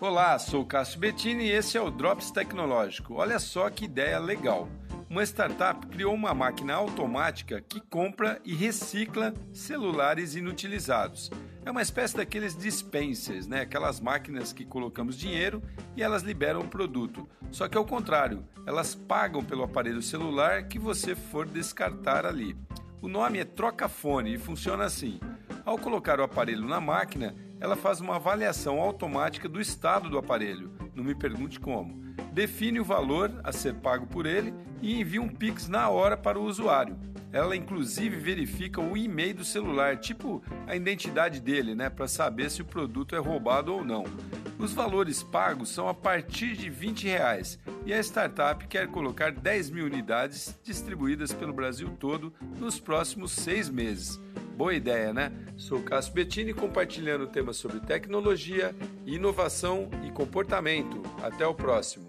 Olá, sou Cássio Bettini e esse é o Drops Tecnológico. Olha só que ideia legal. Uma startup criou uma máquina automática que compra e recicla celulares inutilizados. É uma espécie daqueles dispensers, né? Aquelas máquinas que colocamos dinheiro e elas liberam o produto. Só que ao contrário, elas pagam pelo aparelho celular que você for descartar ali. O nome é troca-fone e funciona assim. Ao colocar o aparelho na máquina, ela faz uma avaliação automática do estado do aparelho. Não me pergunte como. Define o valor a ser pago por ele e envia um Pix na hora para o usuário. Ela inclusive verifica o e-mail do celular, tipo a identidade dele, né, para saber se o produto é roubado ou não. Os valores pagos são a partir de 20 reais e a startup quer colocar 10 mil unidades distribuídas pelo Brasil todo nos próximos seis meses. Boa ideia, né? Sou Cássio Bettini compartilhando temas sobre tecnologia, inovação e comportamento. Até o próximo.